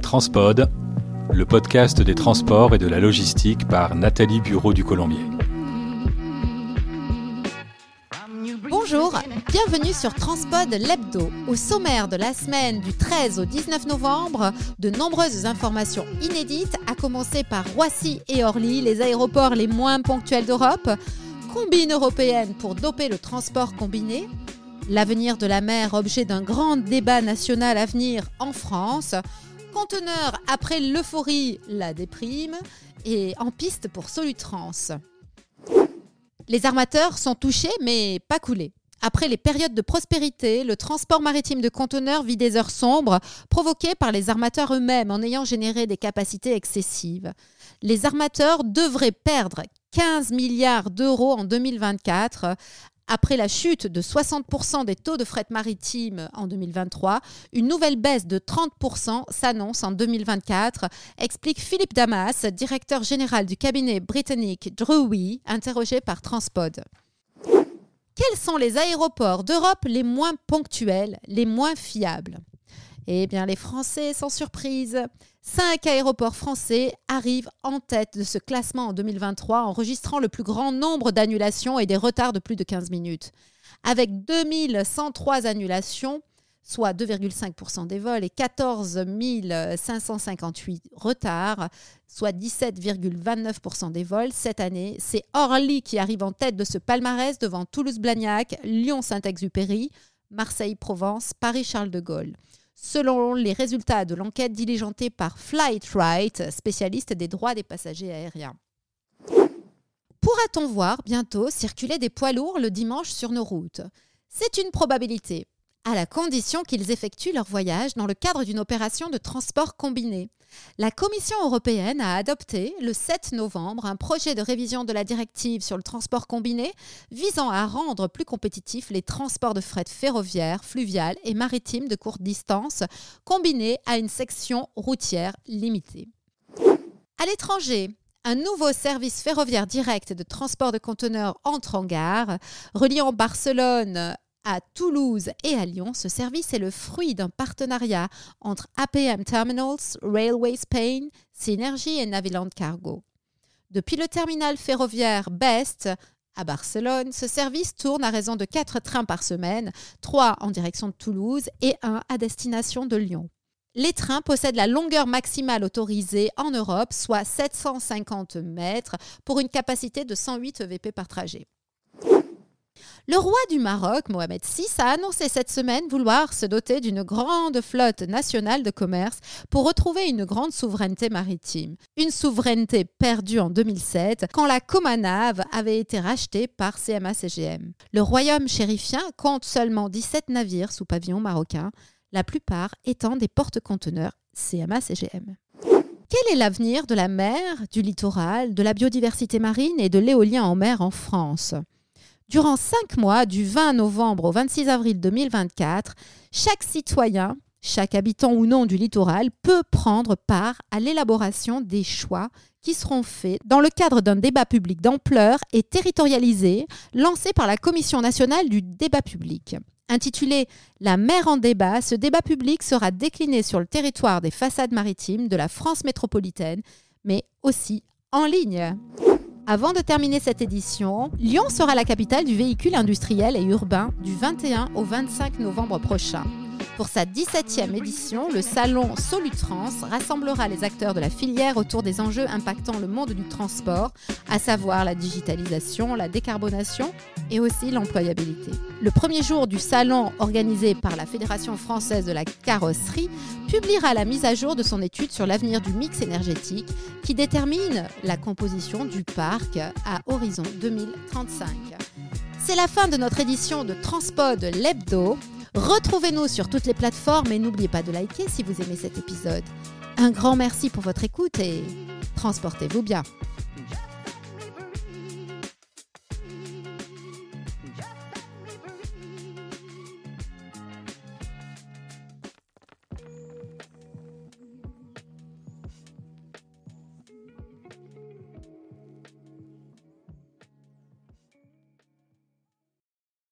Transpod, le podcast des transports et de la logistique par Nathalie Bureau du Colombier. Bonjour, bienvenue sur Transpod l'hebdo. Au sommaire de la semaine du 13 au 19 novembre, de nombreuses informations inédites, à commencer par Roissy et Orly, les aéroports les moins ponctuels d'Europe, combine européenne pour doper le transport combiné, l'avenir de la mer objet d'un grand débat national à venir en France, conteneur après l'euphorie, la déprime, et en piste pour Solutrans. Les armateurs sont touchés mais pas coulés. Après les périodes de prospérité, le transport maritime de conteneurs vit des heures sombres provoquées par les armateurs eux-mêmes en ayant généré des capacités excessives. Les armateurs devraient perdre 15 milliards d'euros en 2024 après la chute de 60% des taux de fret maritime en 2023, une nouvelle baisse de 30% s'annonce en 2024, explique Philippe Damas, directeur général du cabinet britannique Drewy, interrogé par Transpod. Quels sont les aéroports d'Europe les moins ponctuels, les moins fiables? Eh bien, les Français, sans surprise. Cinq aéroports français arrivent en tête de ce classement en 2023, enregistrant le plus grand nombre d'annulations et des retards de plus de 15 minutes. Avec 2103 annulations, soit 2,5% des vols, et 14 558 retards, soit 17,29% des vols cette année. C'est Orly qui arrive en tête de ce palmarès devant Toulouse-Blagnac, Lyon-Saint-Exupéry, Marseille-Provence, Paris-Charles de Gaulle selon les résultats de l'enquête diligentée par Flightright, spécialiste des droits des passagers aériens. Pourra-t-on voir bientôt circuler des poids lourds le dimanche sur nos routes? C'est une probabilité à la condition qu'ils effectuent leur voyage dans le cadre d'une opération de transport combiné. La Commission européenne a adopté le 7 novembre un projet de révision de la directive sur le transport combiné visant à rendre plus compétitifs les transports de fret ferroviaire, fluvial et maritime de courte distance combinés à une section routière limitée. À l'étranger, un nouveau service ferroviaire direct de transport de conteneurs entre en gare, reliant Barcelone à Toulouse et à Lyon, ce service est le fruit d'un partenariat entre APM Terminals, Railway Spain, Synergy et Naviland Cargo. Depuis le terminal ferroviaire Best à Barcelone, ce service tourne à raison de 4 trains par semaine, 3 en direction de Toulouse et 1 à destination de Lyon. Les trains possèdent la longueur maximale autorisée en Europe, soit 750 mètres, pour une capacité de 108 EVP par trajet. Le roi du Maroc, Mohamed VI, a annoncé cette semaine vouloir se doter d'une grande flotte nationale de commerce pour retrouver une grande souveraineté maritime. Une souveraineté perdue en 2007 quand la Comanav avait été rachetée par CMA-CGM. Le royaume chérifien compte seulement 17 navires sous pavillon marocain, la plupart étant des porte-conteneurs CMA-CGM. Quel est l'avenir de la mer, du littoral, de la biodiversité marine et de l'éolien en mer en France? Durant cinq mois, du 20 novembre au 26 avril 2024, chaque citoyen, chaque habitant ou non du littoral peut prendre part à l'élaboration des choix qui seront faits dans le cadre d'un débat public d'ampleur et territorialisé lancé par la Commission nationale du débat public. Intitulé La mer en débat, ce débat public sera décliné sur le territoire des façades maritimes de la France métropolitaine, mais aussi en ligne. Avant de terminer cette édition, Lyon sera la capitale du véhicule industriel et urbain du 21 au 25 novembre prochain. Pour sa 17e édition, le salon Solutrans rassemblera les acteurs de la filière autour des enjeux impactant le monde du transport, à savoir la digitalisation, la décarbonation et aussi l'employabilité. Le premier jour du salon organisé par la Fédération française de la carrosserie publiera la mise à jour de son étude sur l'avenir du mix énergétique qui détermine la composition du parc à horizon 2035. C'est la fin de notre édition de Transpod l'hebdo. Retrouvez-nous sur toutes les plateformes et n'oubliez pas de liker si vous aimez cet épisode. Un grand merci pour votre écoute et transportez-vous bien.